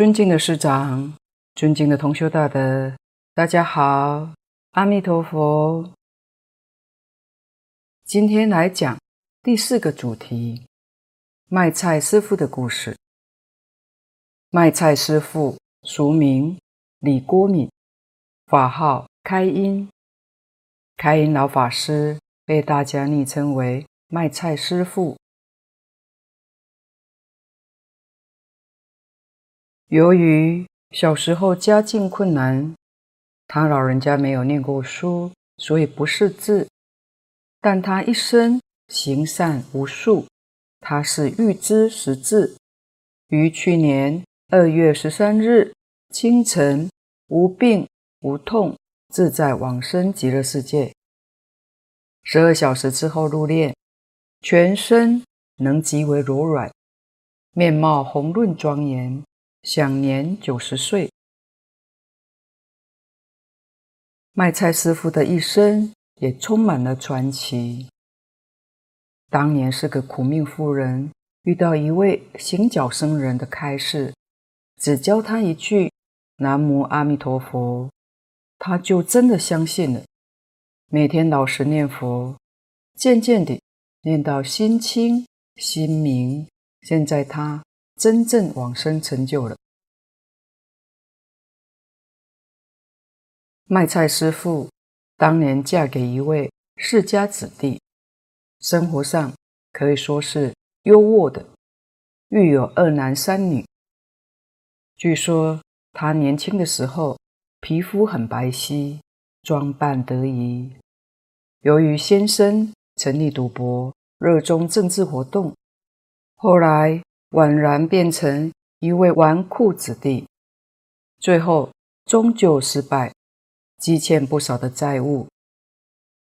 尊敬的师长、尊敬的同修大德，大家好，阿弥陀佛。今天来讲第四个主题：卖菜师傅的故事。卖菜师傅俗名李郭敏，法号开英。开英老法师被大家昵称为卖菜师傅。由于小时候家境困难，他老人家没有念过书，所以不识字。但他一生行善无数，他是预知识字，于去年二月十三日清晨无病无痛，自在往生极乐世界。十二小时之后入殓，全身能极为柔软，面貌红润庄严。享年九十岁。卖菜师傅的一生也充满了传奇。当年是个苦命妇人，遇到一位行脚僧人的开示，只教他一句“南无阿弥陀佛”，他就真的相信了，每天老实念佛，渐渐地念到心清心明。现在他。真正往生成就了。卖菜师傅当年嫁给一位世家子弟，生活上可以说是优渥的，育有二男三女。据说他年轻的时候皮肤很白皙，装扮得宜。由于先生沉溺赌博，热衷政治活动，后来。宛然变成一位纨绔子弟，最后终究失败，积欠不少的债务。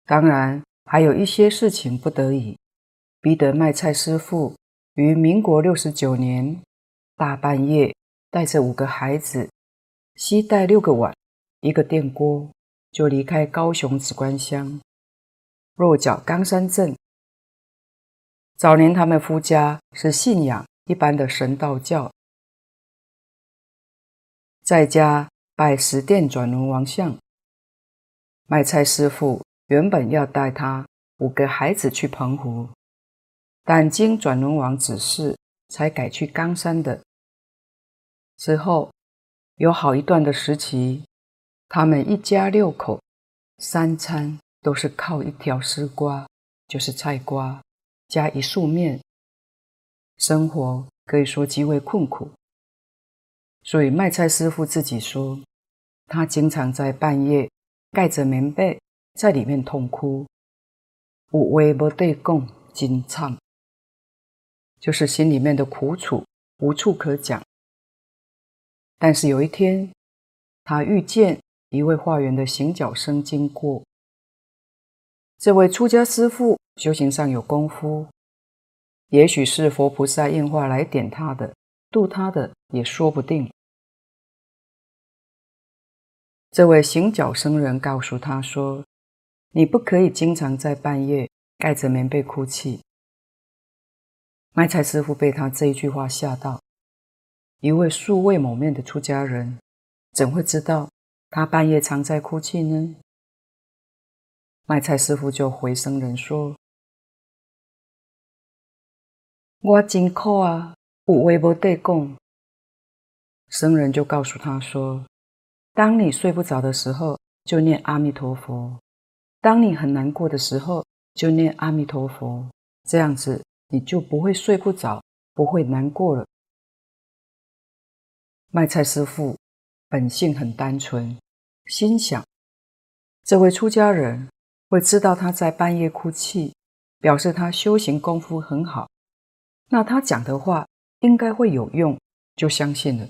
当然，还有一些事情不得已，逼得卖菜师傅于民国六十九年大半夜带着五个孩子，携带六个碗、一个电锅，就离开高雄梓官乡，落脚冈山镇。早年他们夫家是信仰。一般的神道教，在家拜十殿转轮王像。卖菜师傅原本要带他五个孩子去澎湖，但经转轮王指示，才改去冈山的。之后有好一段的时期，他们一家六口三餐都是靠一条丝瓜，就是菜瓜，加一束面。生活可以说极为困苦，所以卖菜师傅自己说，他经常在半夜盖着棉被在里面痛哭，有话没得讲，真惨，就是心里面的苦楚无处可讲。但是有一天，他遇见一位化缘的行脚僧经过，这位出家师父修行上有功夫。也许是佛菩萨应化来点他的、度他的，也说不定。这位行脚僧人告诉他说：“你不可以经常在半夜盖着棉被哭泣。”卖菜师傅被他这一句话吓到。一位素未谋面的出家人，怎会知道他半夜常在哭泣呢？卖菜师傅就回僧人说。我真苦啊，有话没得讲。僧人就告诉他说：“当你睡不着的时候，就念阿弥陀佛；当你很难过的时候，就念阿弥陀佛。这样子，你就不会睡不着，不会难过了。”卖菜师傅本性很单纯，心想：这位出家人会知道他在半夜哭泣，表示他修行功夫很好。那他讲的话应该会有用，就相信了。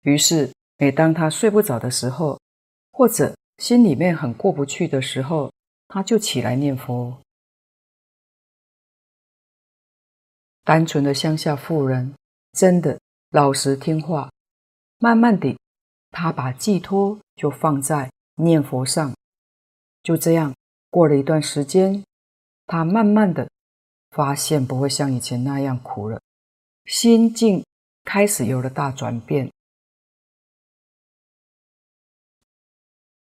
于是，每当他睡不着的时候，或者心里面很过不去的时候，他就起来念佛。单纯的乡下妇人，真的老实听话。慢慢地，他把寄托就放在念佛上。就这样过了一段时间，他慢慢的。发现不会像以前那样苦了，心境开始有了大转变。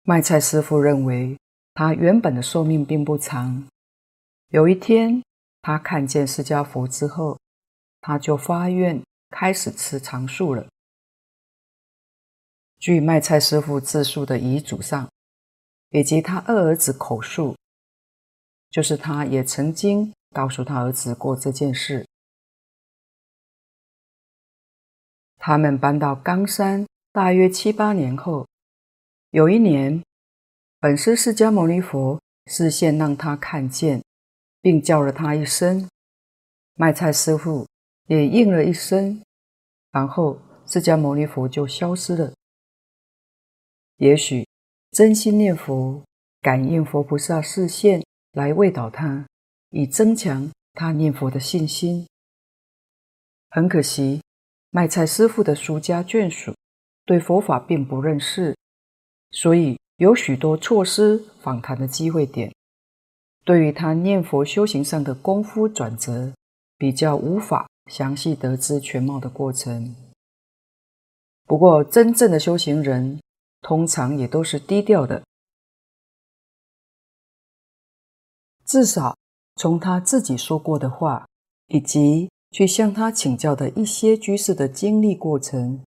卖菜师傅认为，他原本的寿命并不长。有一天，他看见释迦佛之后，他就发愿开始吃长素了。据卖菜师傅自述的遗嘱上，以及他二儿子口述，就是他也曾经告诉他儿子过这件事。他们搬到冈山大约七八年后，有一年，本师释迦牟尼佛视线让他看见，并叫了他一声，卖菜师傅也应了一声，然后释迦牟尼佛就消失了。也许真心念佛，感应佛菩萨视线来慰导他，以增强他念佛的信心。很可惜，卖菜师傅的俗家眷属对佛法并不认识，所以有许多错失访谈的机会点。对于他念佛修行上的功夫转折，比较无法详细得知全貌的过程。不过，真正的修行人。通常也都是低调的，至少从他自己说过的话，以及去向他请教的一些居士的经历过程，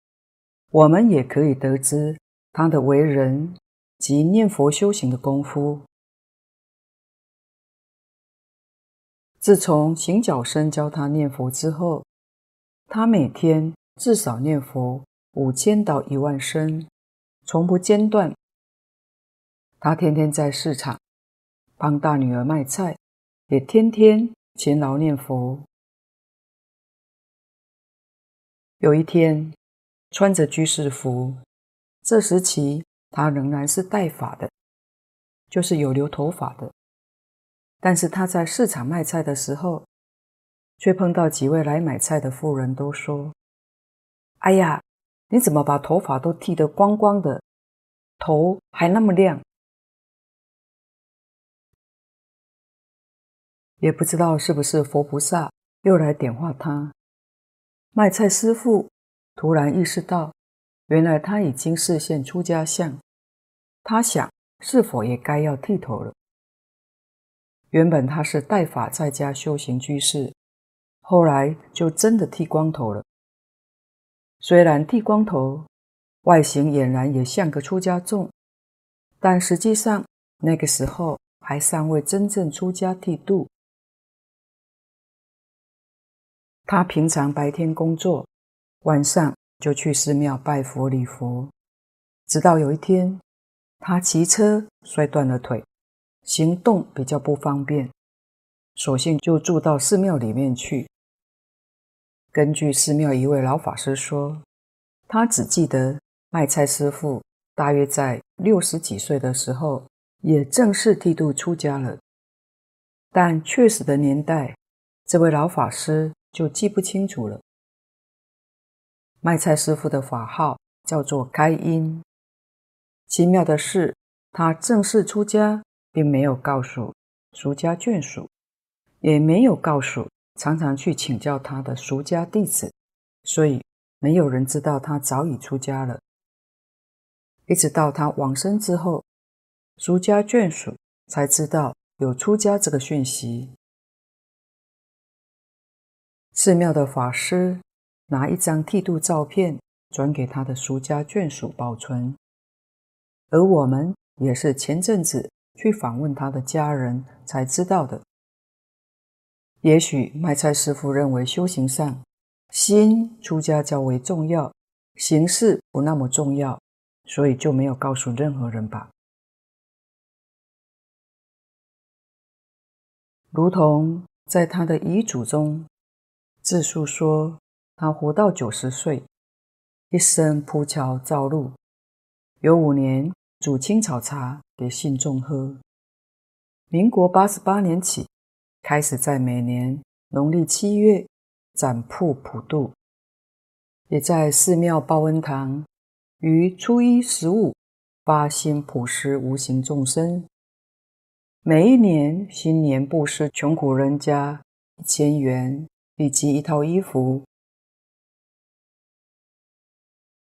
我们也可以得知他的为人及念佛修行的功夫。自从行脚僧教他念佛之后，他每天至少念佛五千到一万声。从不间断。他天天在市场帮大女儿卖菜，也天天勤劳念佛。有一天，穿着居士服，这时期他仍然是带发的，就是有留头发的。但是他在市场卖菜的时候，却碰到几位来买菜的妇人，都说：“哎呀！”你怎么把头发都剃得光光的，头还那么亮？也不知道是不是佛菩萨又来点化他。卖菜师傅突然意识到，原来他已经示现出家相。他想，是否也该要剃头了？原本他是带发在家修行居士，后来就真的剃光头了。虽然剃光头，外形俨然也像个出家众，但实际上那个时候还尚未真正出家剃度。他平常白天工作，晚上就去寺庙拜佛礼佛。直到有一天，他骑车摔断了腿，行动比较不方便，索性就住到寺庙里面去。根据寺庙一位老法师说，他只记得卖菜师傅大约在六十几岁的时候，也正式剃度出家了。但确实的年代，这位老法师就记不清楚了。卖菜师傅的法号叫做开因。奇妙的是，他正式出家，并没有告诉俗家眷属，也没有告诉。常常去请教他的俗家弟子，所以没有人知道他早已出家了。一直到他往生之后，俗家眷属才知道有出家这个讯息。寺庙的法师拿一张剃度照片转给他的俗家眷属保存，而我们也是前阵子去访问他的家人才知道的。也许卖菜师傅认为修行上心出家较为重要，形式不那么重要，所以就没有告诉任何人吧。如同在他的遗嘱中自述说，他活到九十岁，一生铺桥造路，有五年煮青草茶给信众喝。民国八十八年起。开始在每年农历七月展铺普渡，也在寺庙报恩堂于初一十五发心普施无形众生。每一年新年布施穷苦人家一千元以及一套衣服。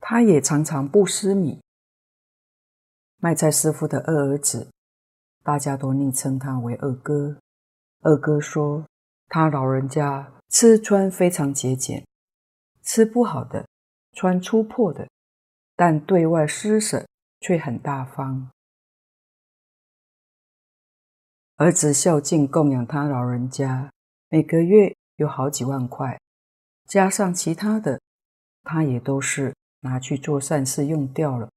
他也常常不施米。卖菜师傅的二儿子，大家都昵称他为二哥。二哥说，他老人家吃穿非常节俭，吃不好的，穿粗破的，但对外施舍却很大方。儿子孝敬供养他老人家，每个月有好几万块，加上其他的，他也都是拿去做善事用掉了。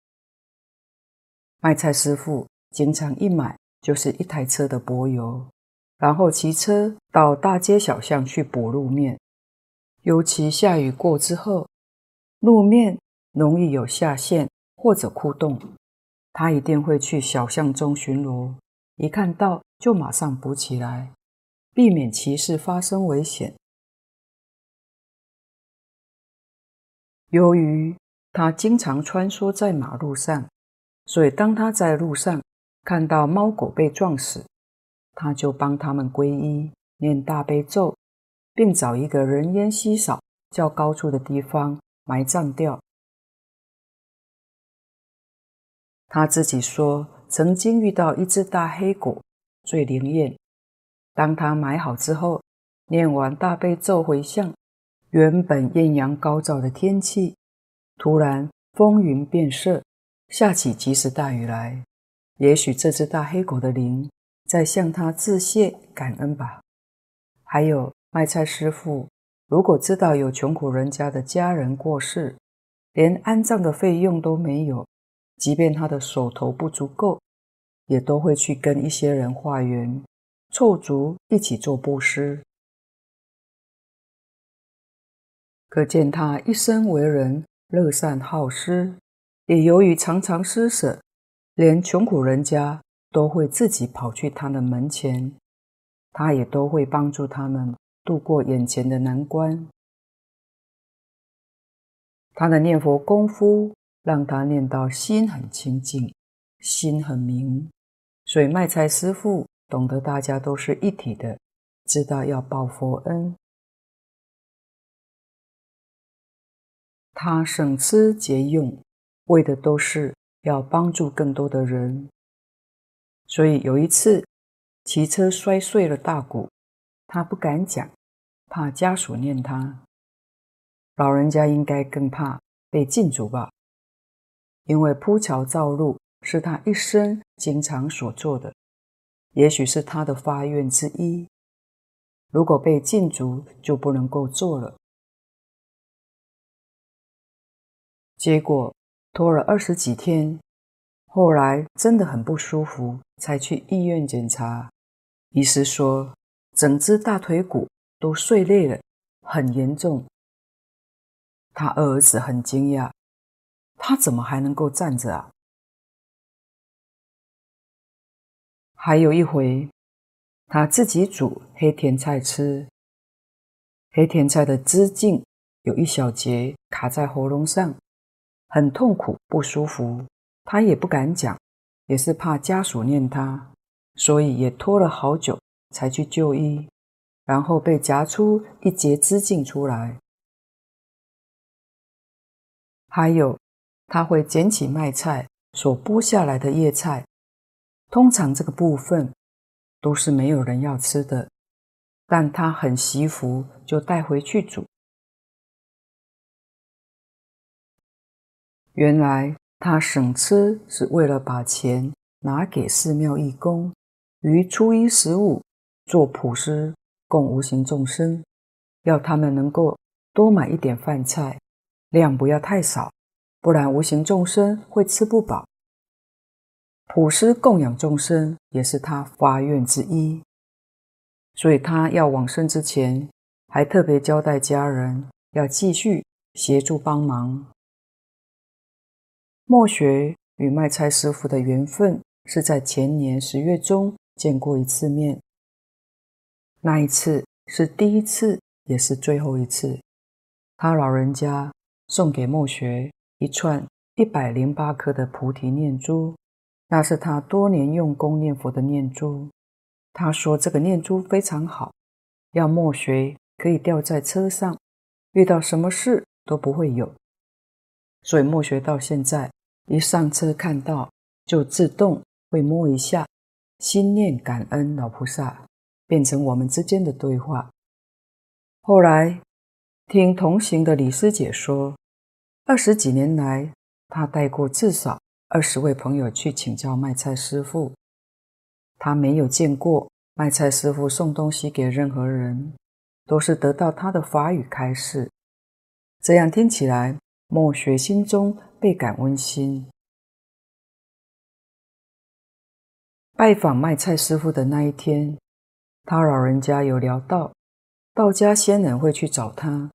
卖菜师傅经常一买就是一台车的柏油，然后骑车到大街小巷去补路面，尤其下雨过之后，路面容易有下陷或者窟洞，他一定会去小巷中巡逻，一看到就马上补起来，避免骑士发生危险。由于他经常穿梭在马路上，所以当他在路上看到猫狗被撞死，他就帮他们皈依、念大悲咒，并找一个人烟稀少、较高处的地方埋葬掉。他自己说，曾经遇到一只大黑狗。最灵验。当他埋好之后，念完大悲咒回向，原本艳阳高照的天气，突然风云变色，下起及时大雨来。也许这只大黑狗的灵在向他致谢感恩吧。还有卖菜师傅，如果知道有穷苦人家的家人过世，连安葬的费用都没有，即便他的手头不足够。也都会去跟一些人化缘，凑足一起做布施。可见他一生为人乐善好施，也由于常常施舍，连穷苦人家都会自己跑去他的门前，他也都会帮助他们度过眼前的难关。他的念佛功夫让他念到心很清净，心很明。所以卖菜师傅懂得大家都是一体的，知道要报佛恩。他省吃俭用，为的都是要帮助更多的人。所以有一次骑车摔碎了大骨，他不敢讲，怕家属念他。老人家应该更怕被禁足吧，因为铺桥造路。是他一生经常所做的，也许是他的发愿之一。如果被禁足，就不能够做了。结果拖了二十几天，后来真的很不舒服，才去医院检查。医师说，整只大腿骨都碎裂了，很严重。他二儿子很惊讶，他怎么还能够站着啊？还有一回，他自己煮黑甜菜吃，黑甜菜的枝茎有一小节卡在喉咙上，很痛苦不舒服。他也不敢讲，也是怕家属念他，所以也拖了好久才去就医，然后被夹出一节枝茎出来。还有，他会捡起卖菜所剥下来的叶菜。通常这个部分都是没有人要吃的，但他很惜福，就带回去煮。原来他省吃是为了把钱拿给寺庙义工，于初一十五做普施，供无形众生，要他们能够多买一点饭菜，量不要太少，不然无形众生会吃不饱。普施供养众生也是他发愿之一，所以他要往生之前，还特别交代家人要继续协助帮忙。末学与卖菜师傅的缘分是在前年十月中见过一次面，那一次是第一次，也是最后一次。他老人家送给末学一串一百零八颗的菩提念珠。那是他多年用功念佛的念珠。他说这个念珠非常好，要默学可以吊在车上，遇到什么事都不会有。所以默学到现在，一上车看到就自动会摸一下，心念感恩老菩萨，变成我们之间的对话。后来听同行的李师姐说，二十几年来，她带过至少二十位朋友去请教卖菜师傅，他没有见过卖菜师傅送东西给任何人，都是得到他的法语开示。这样听起来，默学心中倍感温馨。拜访卖菜师傅的那一天，他老人家有聊到，道家仙人会去找他，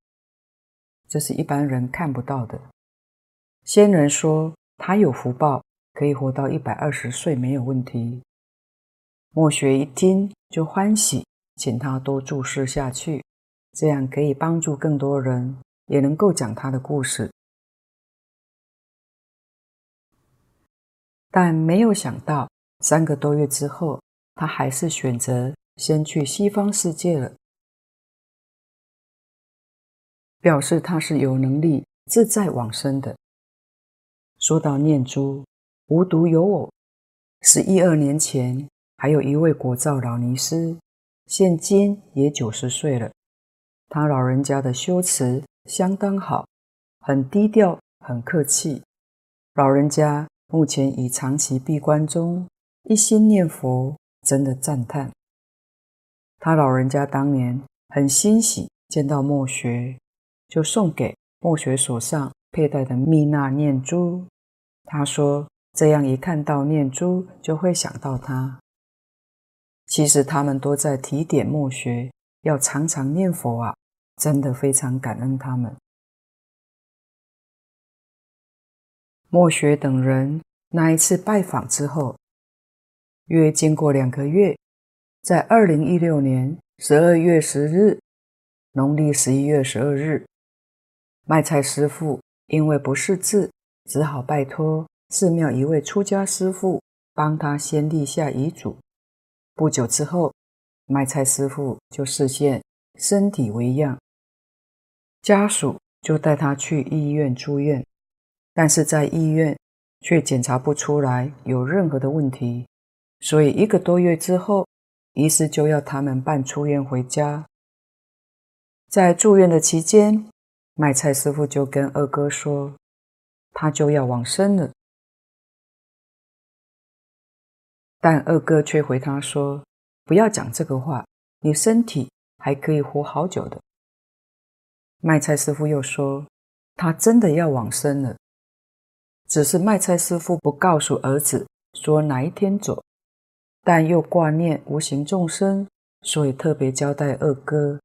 这是一般人看不到的。仙人说他有福报，可以活到一百二十岁没有问题。墨学一听就欢喜，请他多注释下去，这样可以帮助更多人。也能够讲他的故事，但没有想到三个多月之后，他还是选择先去西方世界了，表示他是有能力自在往生的。说到念珠，无独有偶，十一二年前还有一位国照老尼师，现今也九十岁了，他老人家的修持。相当好，很低调，很客气。老人家目前已长期闭关中，一心念佛，真的赞叹。他老人家当年很欣喜见到默学，就送给默学手上佩戴的蜜纳念珠。他说：“这样一看到念珠，就会想到他。”其实他们都在提点默学，要常常念佛啊。真的非常感恩他们。默学等人那一次拜访之后，约经过两个月，在二零一六年十二月十日，农历十一月十二日，卖菜师傅因为不识字，只好拜托寺庙一位出家师父帮他先立下遗嘱。不久之后，卖菜师傅就示现身体微恙。家属就带他去医院住院，但是在医院却检查不出来有任何的问题，所以一个多月之后，医师就要他们办出院回家。在住院的期间，卖菜师傅就跟二哥说，他就要往生了，但二哥却回他说，不要讲这个话，你身体还可以活好久的。卖菜师傅又说：“他真的要往生了，只是卖菜师傅不告诉儿子说哪一天走，但又挂念无形众生，所以特别交代二哥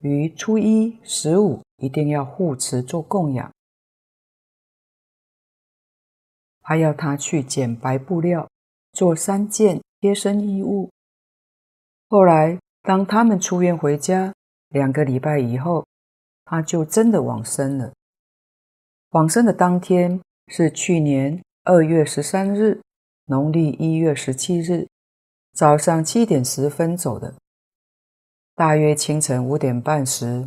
于初一、十五一定要护持做供养，还要他去捡白布料做三件贴身衣物。后来，当他们出院回家两个礼拜以后。”他就真的往生了。往生的当天是去年二月十三日，农历一月十七日，早上七点十分走的。大约清晨五点半时，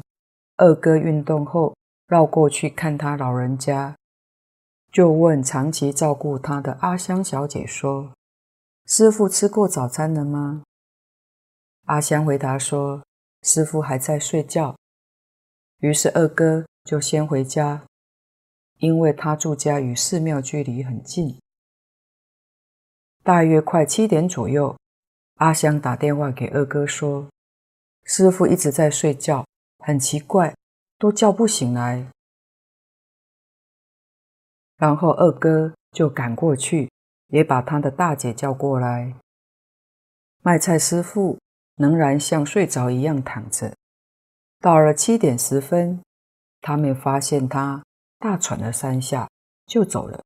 二哥运动后绕过去看他老人家，就问长期照顾他的阿香小姐说：“师父吃过早餐了吗？”阿香回答说：“师父还在睡觉。”于是二哥就先回家，因为他住家与寺庙距离很近。大约快七点左右，阿香打电话给二哥说：“师父一直在睡觉，很奇怪，都叫不醒来。”然后二哥就赶过去，也把他的大姐叫过来。卖菜师傅仍然像睡着一样躺着。到了七点十分，他们发现他大喘了三下，就走了。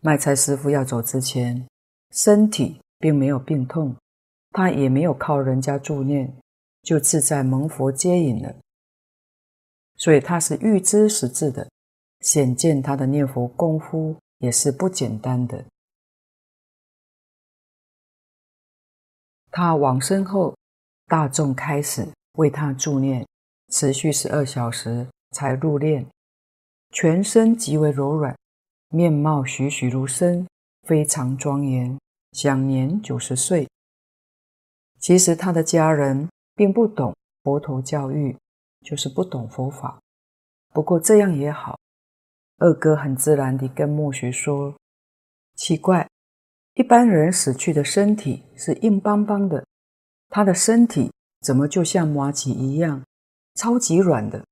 卖菜师傅要走之前，身体并没有病痛，他也没有靠人家助念，就自在蒙佛接引了。所以他是预知时至的，显见他的念佛功夫也是不简单的。他往生后，大众开始。为他助念，持续十二小时才入殓。全身极为柔软，面貌栩栩如生，非常庄严，享年九十岁。其实他的家人并不懂佛陀教育，就是不懂佛法。不过这样也好，二哥很自然地跟墨学说：“奇怪，一般人死去的身体是硬邦邦的，他的身体怎么就像麻糬一样，超级软的？”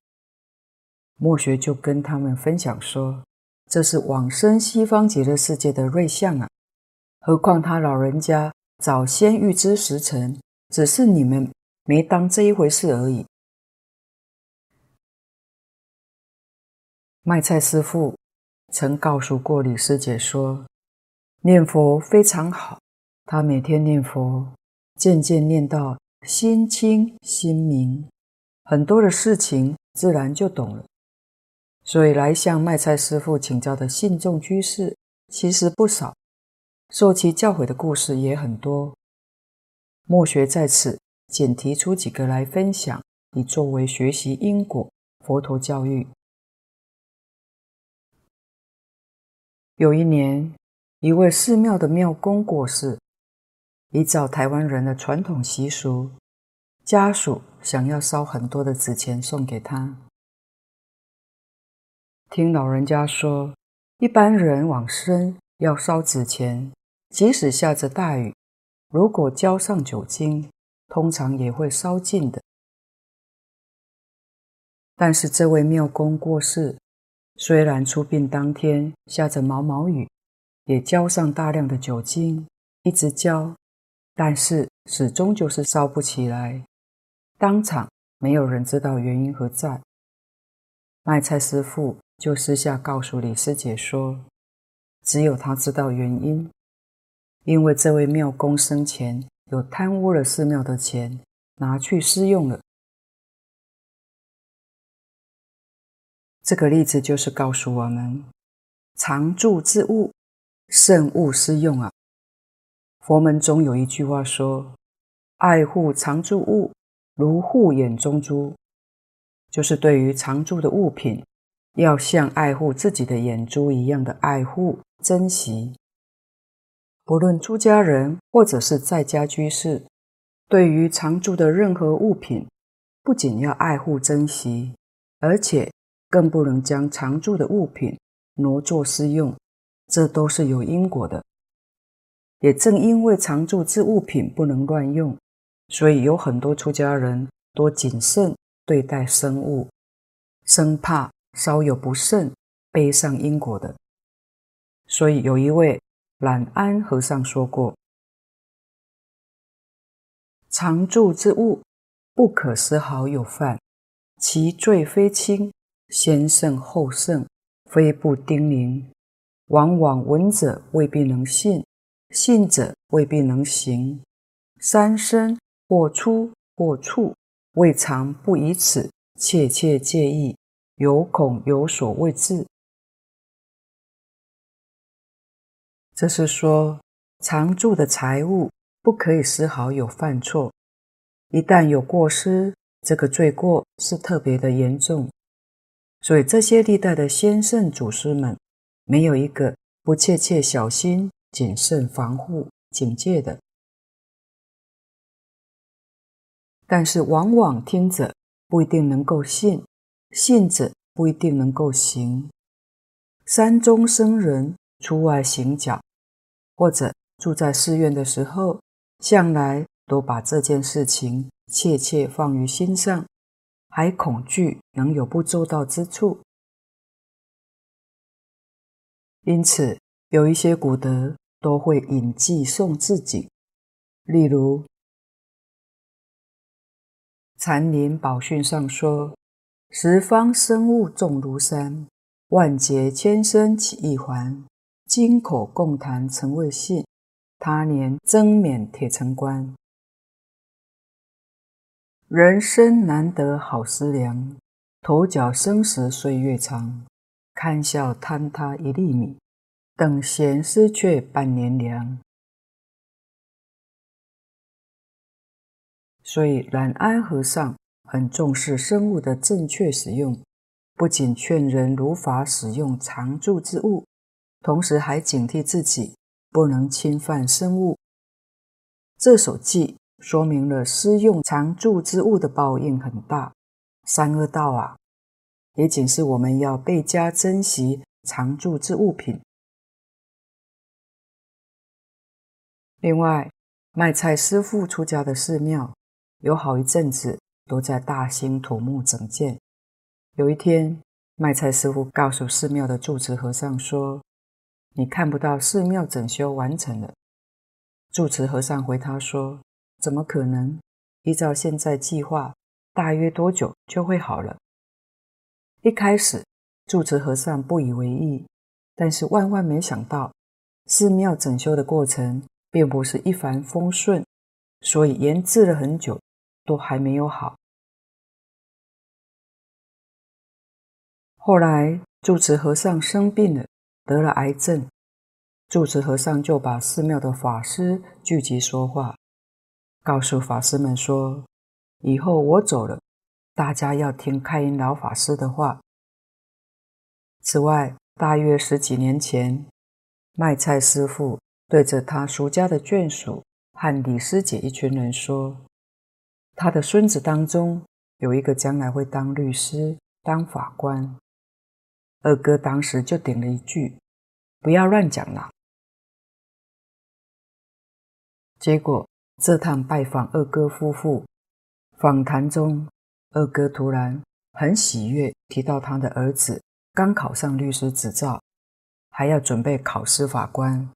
墨学就跟他们分享说：“这是往生西方极乐世界的瑞相啊，何况他老人家。”早先预知时辰，只是你们没当这一回事而已。卖菜师傅曾告诉过李师姐说：“念佛非常好，他每天念佛，渐渐念到心清心明，很多的事情自然就懂了。所以来向卖菜师傅请教的信众居士其实不少。”受其教诲的故事也很多，墨学在此仅提出几个来分享，以作为学习因果佛陀教育。有一年，一位寺庙的庙公过世，依照台湾人的传统习俗，家属想要烧很多的纸钱送给他。听老人家说，一般人往生要烧纸钱。即使下着大雨，如果浇上酒精，通常也会烧尽的。但是这位庙公过世，虽然出殡当天下着毛毛雨，也浇上大量的酒精，一直浇，但是始终就是烧不起来。当场没有人知道原因何在。卖菜师傅就私下告诉李师姐说，只有他知道原因。因为这位庙公生前有贪污了寺庙的钱，拿去私用了。这个例子就是告诉我们：常住之物，慎勿施用啊。佛门中有一句话说：“爱护常住物，如护眼中珠。”就是对于常住的物品，要像爱护自己的眼珠一样的爱护、珍惜。不论出家人或者是在家居士，对于常住的任何物品，不仅要爱护珍惜，而且更不能将常住的物品挪作私用，这都是有因果的。也正因为常住之物品不能乱用，所以有很多出家人多谨慎对待生物，生怕稍有不慎背上因果的。所以有一位。懒安和尚说过：“常住之物，不可丝毫有犯，其罪非轻，先胜后胜，非不叮咛。往往闻者未必能信，信者未必能行。三生或出或处，未尝不以此切切戒意，有恐有所未至。”这是说，常住的财物不可以丝毫有犯错，一旦有过失，这个罪过是特别的严重。所以这些历代的先圣祖师们，没有一个不切切小心、谨慎防护、警戒的。但是往往听者不一定能够信，信者不一定能够行。山中僧人出外行脚。或者住在寺院的时候，向来都把这件事情切切放于心上，还恐惧能有不周到之处。因此，有一些古德都会引偈诵自己，例如《禅林宝训》上说：“十方生物众如山，万劫千生起一环。”今口共谈曾未信，他年增免铁城关。人生难得好思量，头角生时岁月长。堪笑坍塌一粒米，等闲失却半年粮。所以，懒安和尚很重视生物的正确使用，不仅劝人如法使用常住之物，同时还警惕自己不能侵犯生物。这首偈说明了施用常住之物的报应很大，三恶道啊！也仅是我们要倍加珍惜常住之物品。另外，卖菜师傅出家的寺庙有好一阵子都在大兴土木整建。有一天，卖菜师傅告诉寺庙的住持和尚说：“你看不到寺庙整修完成了。”住持和尚回他说：“怎么可能？依照现在计划，大约多久就会好了？”一开始，住持和尚不以为意，但是万万没想到，寺庙整修的过程并不是一帆风顺，所以延滞了很久，都还没有好。后来，住持和尚生病了，得了癌症，住持和尚就把寺庙的法师聚集说话，告诉法师们说：“以后我走了。”大家要听开云老法师的话。此外，大约十几年前，卖菜师傅对着他俗家的眷属和李师姐一群人说：“他的孙子当中有一个将来会当律师、当法官。”二哥当时就顶了一句：“不要乱讲了。”结果这趟拜访二哥夫妇，访谈中。二哥突然很喜悦，提到他的儿子刚考上律师执照，还要准备考司法官。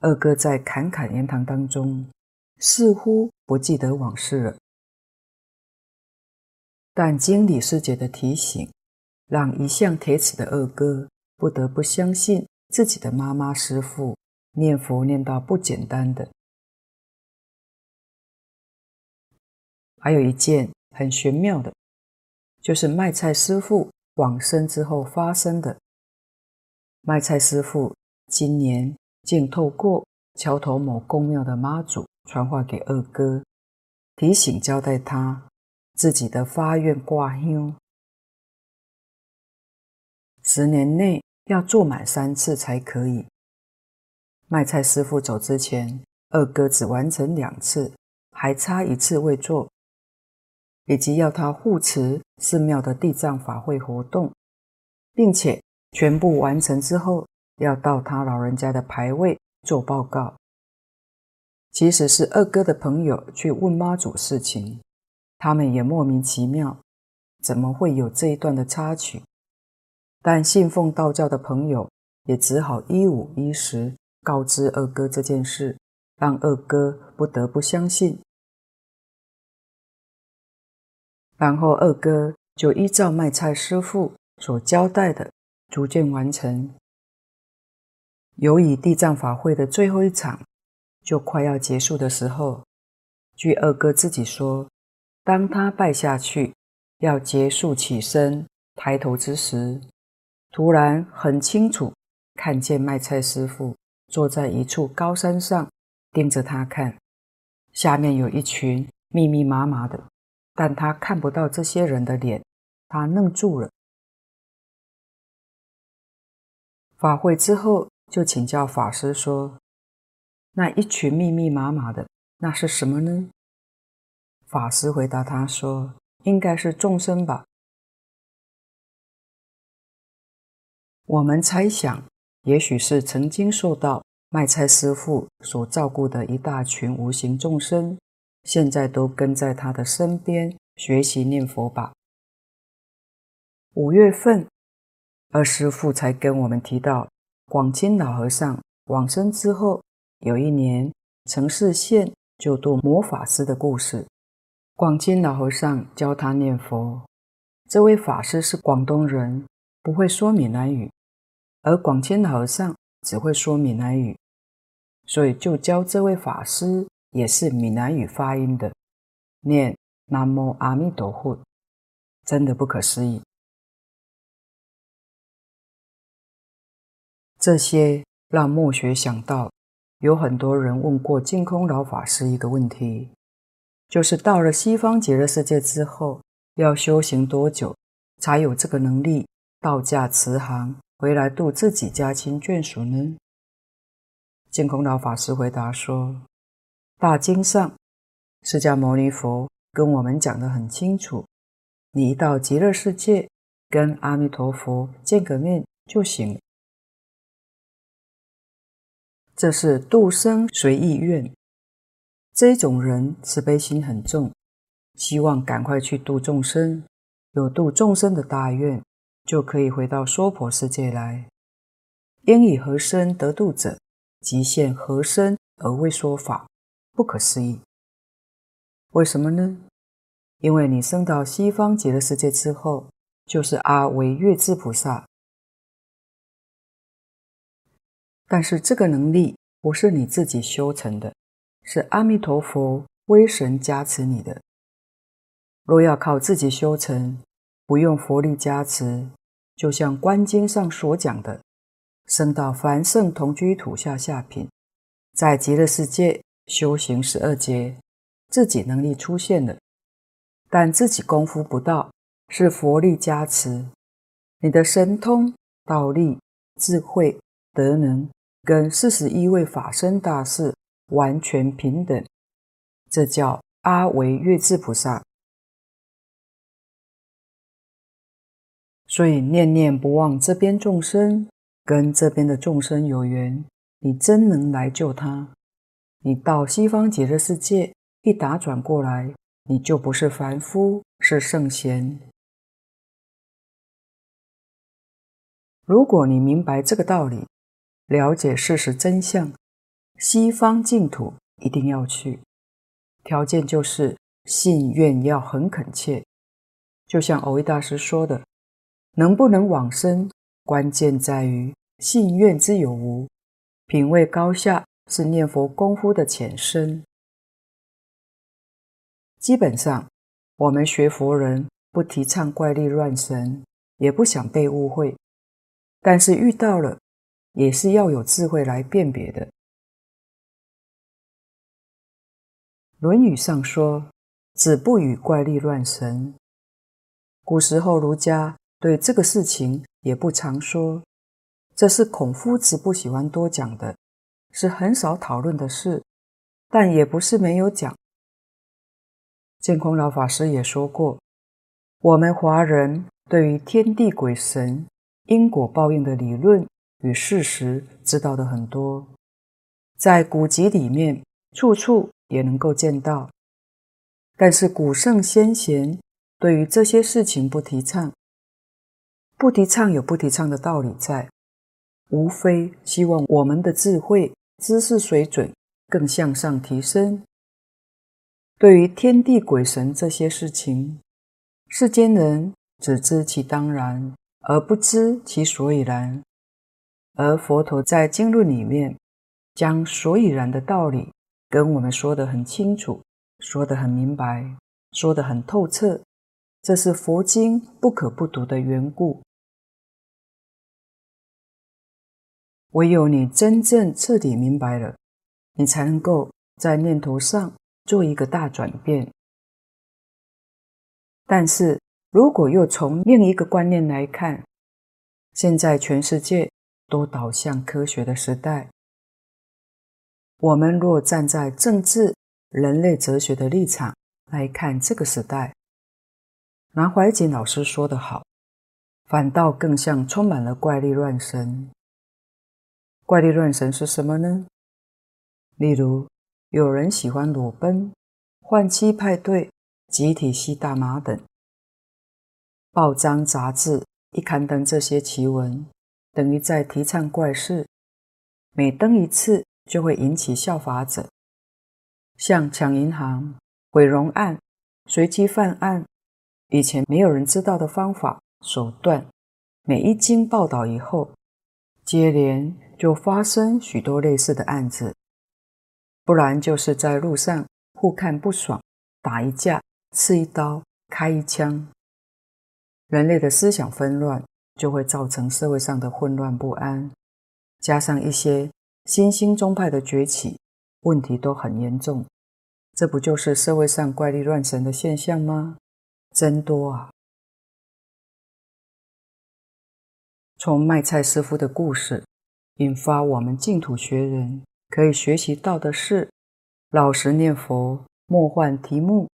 二哥在侃侃言谈当中，似乎不记得往事了。但经李师姐的提醒，让一向铁齿的二哥不得不相信自己的妈妈师父念佛念到不简单的。还有一件。很玄妙的，就是卖菜师傅往生之后发生的。卖菜师傅今年竟透过桥头某公庙的妈祖传话给二哥，提醒交代他自己的发愿挂香，十年内要做满三次才可以。卖菜师傅走之前，二哥只完成两次，还差一次未做。以及要他护持寺庙的地藏法会活动，并且全部完成之后，要到他老人家的牌位做报告。其实是二哥的朋友去问妈祖事情，他们也莫名其妙，怎么会有这一段的插曲？但信奉道教的朋友也只好一五一十告知二哥这件事，让二哥不得不相信。然后二哥就依照卖菜师傅所交代的，逐渐完成。由于地藏法会的最后一场就快要结束的时候，据二哥自己说，当他拜下去要结束起身抬头之时，突然很清楚看见卖菜师傅坐在一处高山上盯着他看，下面有一群密密麻麻的。但他看不到这些人的脸，他愣住了。法会之后，就请教法师说：“那一群密密麻麻的，那是什么呢？”法师回答他说：“应该是众生吧。”我们猜想，也许是曾经受到卖菜师傅所照顾的一大群无形众生。现在都跟在他的身边学习念佛吧。五月份，二师父才跟我们提到，广钦老和尚往生之后，有一年城市县就度魔法师的故事。广钦老和尚教他念佛。这位法师是广东人，不会说闽南语，而广钦老和尚只会说闽南语，所以就教这位法师。也是闽南语发音的，念南无阿弥陀佛，真的不可思议。这些让末学想到，有很多人问过净空老法师一个问题，就是到了西方极乐世界之后，要修行多久才有这个能力道驾慈航回来度自己家亲眷属呢？净空老法师回答说：“大经上，释迦牟尼佛跟我们讲得很清楚，你一到极乐世界，跟阿弥陀佛见个面就行了。这是度生随意愿，这种人慈悲心很重，希望赶快去度众生，有度众生的大愿，就可以回到娑婆世界来。应以何身得度者？”即现何身而为说法，不可思议。为什么呢？因为你升到西方极乐世界之后，就是阿维越致菩萨。但是这个能力不是你自己修成的，是阿弥陀佛威神加持你的。若要靠自己修成，不用佛力加持，就像观经上所讲的。升到凡圣同居土下下品，在极乐世界修行十二劫，自己能力出现了，但自己功夫不到，是佛力加持，你的神通、道力、智慧、德能，跟四十一位法身大士完全平等，这叫阿维月智菩萨。所以念念不忘这边众生。跟这边的众生有缘，你真能来救他。你到西方极乐世界一打转过来，你就不是凡夫，是圣贤。如果你明白这个道理，了解事实真相，西方净土一定要去。条件就是信愿要很恳切，就像蕅益大师说的，能不能往生，关键在于。信愿之有无，品位高下是念佛功夫的浅深。基本上，我们学佛人不提倡怪力乱神，也不想被误会。但是遇到了，也是要有智慧来辨别的。《论语》上说：“子不语怪力乱神。”古时候儒家对这个事情也不常说。这是孔夫子不喜欢多讲的，是很少讨论的事，但也不是没有讲。净空老法师也说过，我们华人对于天地鬼神、因果报应的理论与事实知道的很多，在古籍里面处处也能够见到，但是古圣先贤对于这些事情不提倡，不提倡有不提倡的道理在。无非希望我们的智慧、知识水准更向上提升。对于天地鬼神这些事情，世间人只知其当然，而不知其所以然。而佛陀在经论里面，将所以然的道理跟我们说得很清楚，说得很明白，说得很透彻。这是佛经不可不读的缘故。唯有你真正彻底明白了，你才能够在念头上做一个大转变。但是如果又从另一个观念来看，现在全世界都导向科学的时代，我们若站在政治、人类哲学的立场来看这个时代，拿怀瑾老师说得好，反倒更像充满了怪力乱神。怪力乱神是什么呢？例如，有人喜欢裸奔、换妻派对、集体吸大麻等。报章杂志一刊登这些奇闻，等于在提倡怪事。每登一次，就会引起效法者。像抢银行、毁容案、随机犯案，以前没有人知道的方法手段，每一经报道以后，接连就发生许多类似的案子，不然就是在路上互看不爽，打一架，刺一刀，开一枪。人类的思想纷乱，就会造成社会上的混乱不安，加上一些新兴宗派的崛起，问题都很严重。这不就是社会上怪力乱神的现象吗？真多啊！从卖菜师傅的故事引发我们净土学人可以学习到的是：老实念佛，莫换题目。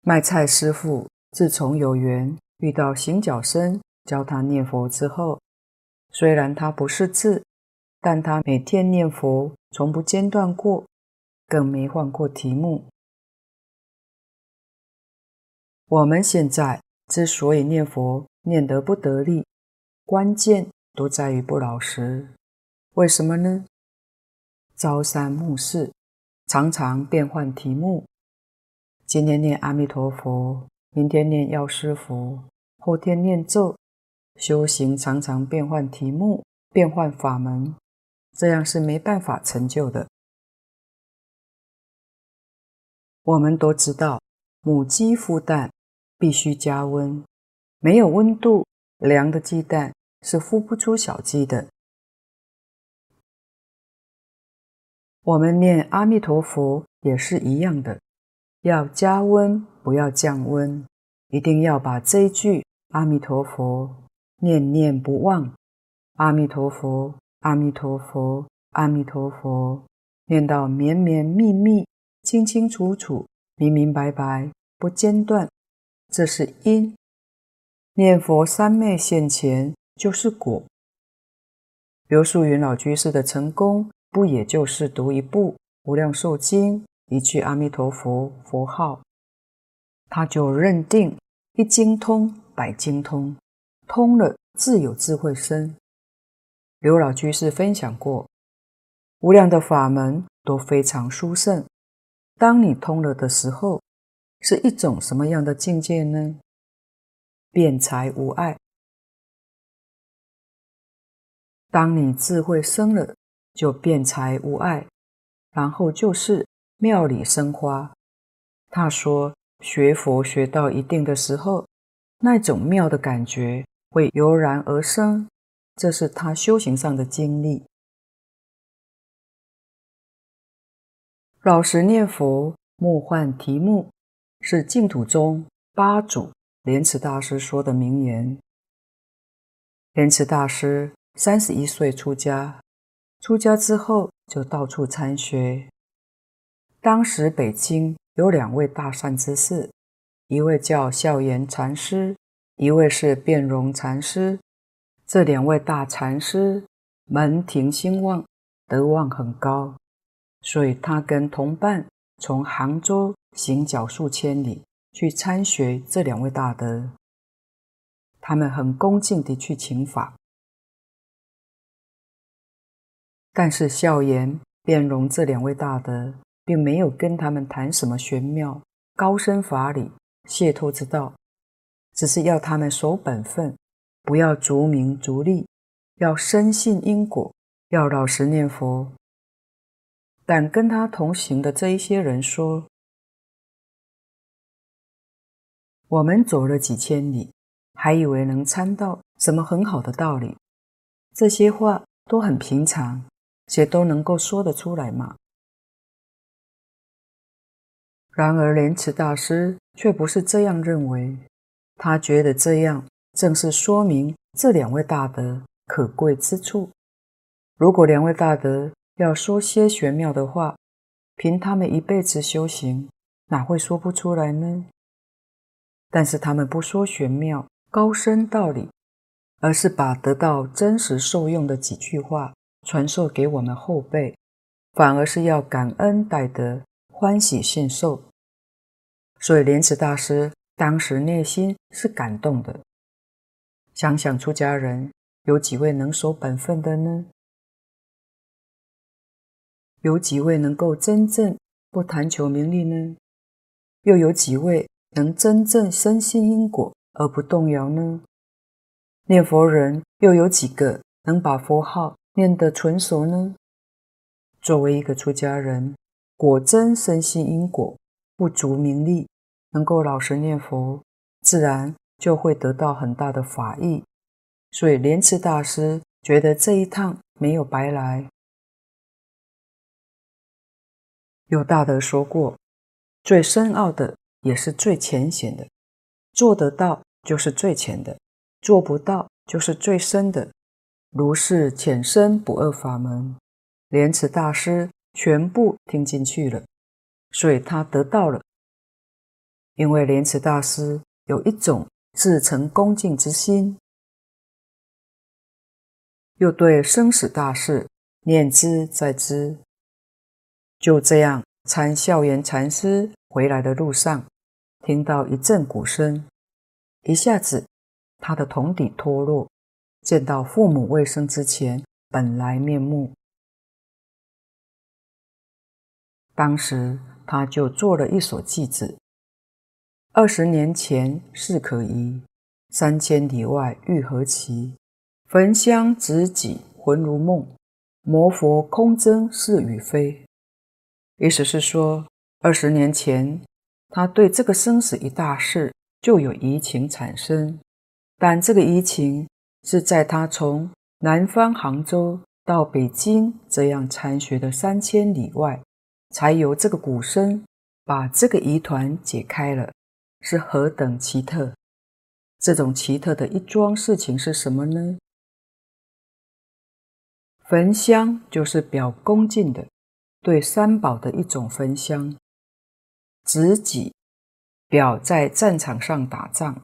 卖菜师傅自从有缘遇到行脚僧教他念佛之后，虽然他不识字，但他每天念佛从不间断过，更没换过题目。我们现在之所以念佛念得不得力，关键都在于不老实。为什么呢？朝三暮四，常常变换题目。今天念阿弥陀佛，明天念药师佛，后天念咒。修行常常变换题目，变换法门，这样是没办法成就的。我们都知道，母鸡孵蛋。必须加温，没有温度，凉的鸡蛋是孵不出小鸡的。我们念阿弥陀佛也是一样的，要加温，不要降温，一定要把这一句阿弥陀佛念念不忘。阿弥陀佛，阿弥陀佛，阿弥陀佛，念到绵绵密密、清清楚楚、明明白白，不间断。这是因，念佛三昧现前就是果。刘素云老居士的成功，不也就是读一部《无量寿经》，一句阿弥陀佛佛号，他就认定一经通百经通，通了自有智慧生。刘老居士分享过，无量的法门都非常殊胜，当你通了的时候。是一种什么样的境界呢？辩才无碍。当你智慧生了，就辩才无碍，然后就是妙理生花。他说，学佛学到一定的时候，那种妙的感觉会油然而生，这是他修行上的经历。老实念佛，莫换题目。是净土宗八祖莲池大师说的名言。莲池大师三十一岁出家，出家之后就到处参学。当时北京有两位大善之士，一位叫孝严禅师，一位是辩荣禅师。这两位大禅师门庭兴旺，德望很高，所以他跟同伴从杭州。行脚数千里去参学这两位大德，他们很恭敬地去请法，但是孝严、辩容这两位大德并没有跟他们谈什么玄妙、高深法理、解脱之道，只是要他们守本分，不要逐名逐利，要深信因果，要老实念佛。但跟他同行的这一些人说。我们走了几千里，还以为能参到什么很好的道理。这些话都很平常，谁都能够说得出来嘛。然而莲池大师却不是这样认为，他觉得这样正是说明这两位大德可贵之处。如果两位大德要说些玄妙的话，凭他们一辈子修行，哪会说不出来呢？但是他们不说玄妙高深道理，而是把得到真实受用的几句话传授给我们后辈，反而是要感恩戴德，欢喜信受。所以莲池大师当时内心是感动的。想想出家人有几位能守本分的呢？有几位能够真正不贪求名利呢？又有几位？能真正深信因果而不动摇呢？念佛人又有几个能把佛号念得纯熟呢？作为一个出家人，果真深信因果，不逐名利，能够老实念佛，自然就会得到很大的法益。所以莲池大师觉得这一趟没有白来。有大德说过，最深奥的。也是最浅显的，做得到就是最浅的，做不到就是最深的。如是浅深不二法门，莲池大师全部听进去了，所以他得到了。因为莲池大师有一种至诚恭敬之心，又对生死大事念兹在兹，就这样参孝严禅师回来的路上，听到一阵鼓声，一下子他的铜底脱落。见到父母未生之前本来面目，当时他就做了一所偈子：“二十年前事可疑，三千里外欲何期？焚香执己魂如梦，魔佛空争是与非。”意思是说，二十年前他对这个生死一大事就有疑情产生，但这个疑情。是在他从南方杭州到北京这样参学的三千里外，才由这个鼓声把这个疑团解开了，是何等奇特！这种奇特的一桩事情是什么呢？焚香就是表恭敬的，对三宝的一种焚香；执己表在战场上打仗，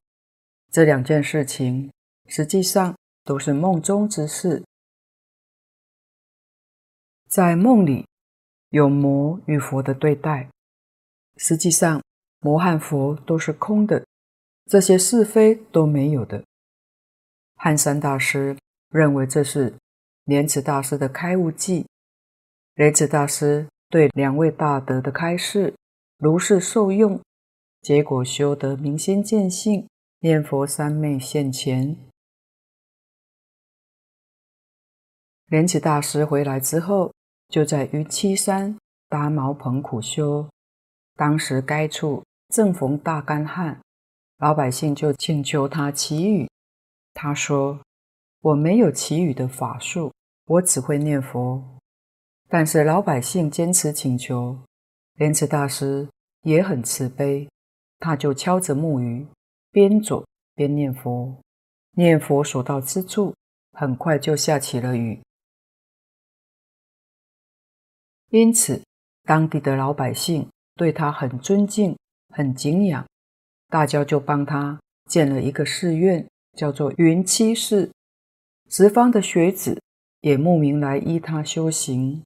这两件事情。实际上都是梦中之事，在梦里有魔与佛的对待。实际上，魔和佛都是空的，这些是非都没有的。汉三大师认为这是莲池大师的开悟记，莲池大师对两位大德的开示如是受用，结果修得明心见性，念佛三昧现前。莲池大师回来之后，就在云栖山搭茅棚苦修。当时该处正逢大干旱，老百姓就请求他祈雨。他说：“我没有祈雨的法术，我只会念佛。”但是老百姓坚持请求，莲池大师也很慈悲，他就敲着木鱼，边走边念佛，念佛所到之处，很快就下起了雨。因此，当地的老百姓对他很尊敬、很敬仰，大家就帮他建了一个寺院，叫做云栖寺。十方的学子也慕名来依他修行，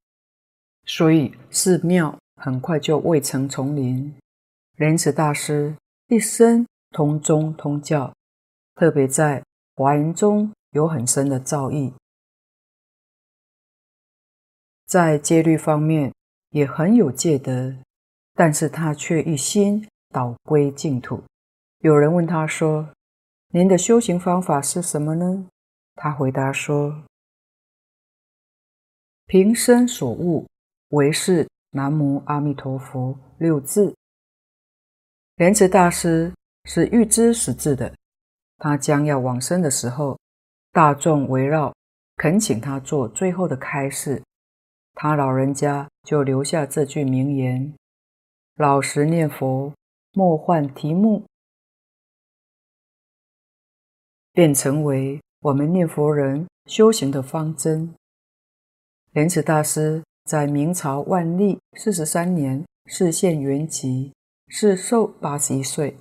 所以寺庙很快就未成丛林。莲池大师一生通宗通教，特别在华严中有很深的造诣。在戒律方面也很有戒德，但是他却一心导归净土。有人问他说：“您的修行方法是什么呢？”他回答说：“平生所悟，唯是南无阿弥陀佛六字。”莲池大师是预知时至的，他将要往生的时候，大众围绕，恳请他做最后的开示。他老人家就留下这句名言：“老实念佛，莫换题目”，便成为我们念佛人修行的方针。莲池大师在明朝万历四十三年示现圆寂，是寿八十一岁，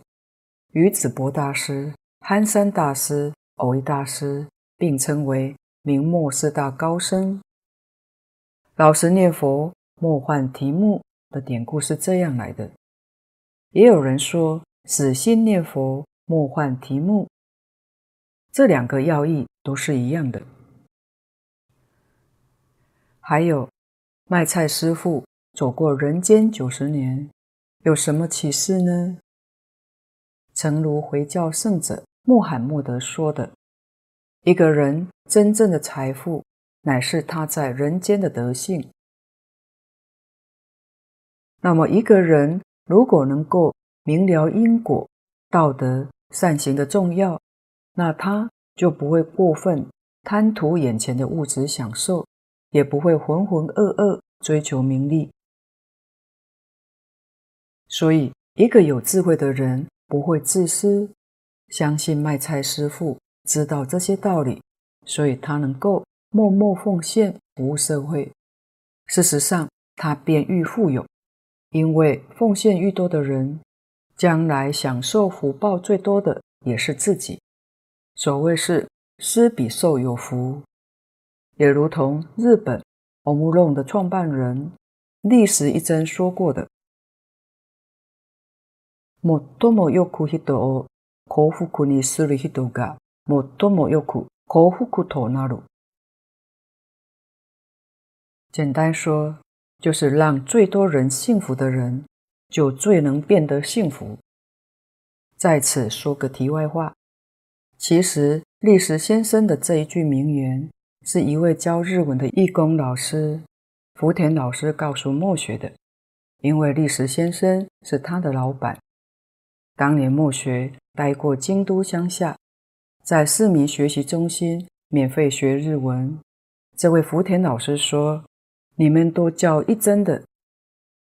与紫柏大师、憨山大师、蕅益大师并称为明末四大高僧。老实念佛，莫换题目的典故是这样来的。也有人说，死心念佛，莫换题目。这两个要义都是一样的。还有，卖菜师傅走过人间九十年，有什么启示呢？诚如回教圣者穆罕默德说的：“一个人真正的财富。”乃是他在人间的德性。那么，一个人如果能够明了因果、道德、善行的重要，那他就不会过分贪图眼前的物质享受，也不会浑浑噩噩追求名利。所以，一个有智慧的人不会自私，相信卖菜师傅知道这些道理，所以他能够默默奉献服务社会。事实上，他便愈富有，因为奉献愈多的人，将来享受福报最多的也是自己。所谓是施比受有福，也如同日本 Omron 的创办人立石一真说过的。最もよく人を幸福にする人が最もよく幸福となる。简单说，就是让最多人幸福的人，就最能变得幸福。在此说个题外话，其实立石先生的这一句名言， 是一位教日文的义工老师福田老师告诉末学的，因为立石先生是他的老板。当年末学待过京都乡下，在市民学习中心免费学日文。这位福田老师说：“你们都叫一真的，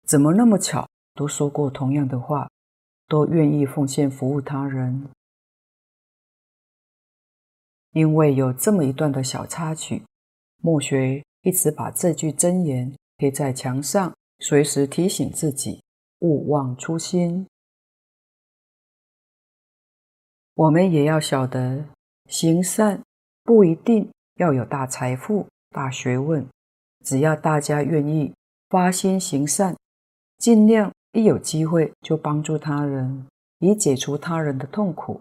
怎么那么巧，都说过同样的话，都愿意奉献服务他人？因为有这么一段的小插曲，末学一直把这句真言贴在墙上，随时提醒自己勿忘初心。”我们也要晓得，行善不一定要有大财富、大学问，只要大家愿意发心行善，尽量一有机会就帮助他人，以解除他人的痛苦，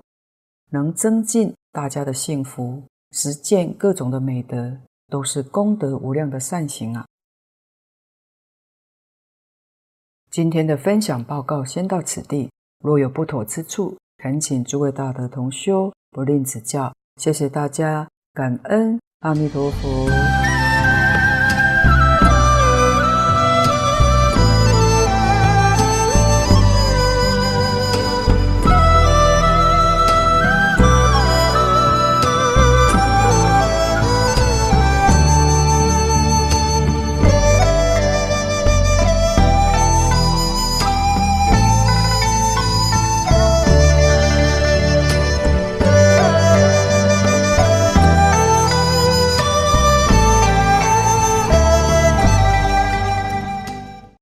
能增进大家的幸福，实践各种的美德，都是功德无量的善行啊！今天的分享报告先到此地，若有不妥之处，恳请诸位大德同修不吝指教，谢谢大家，感恩阿弥陀佛。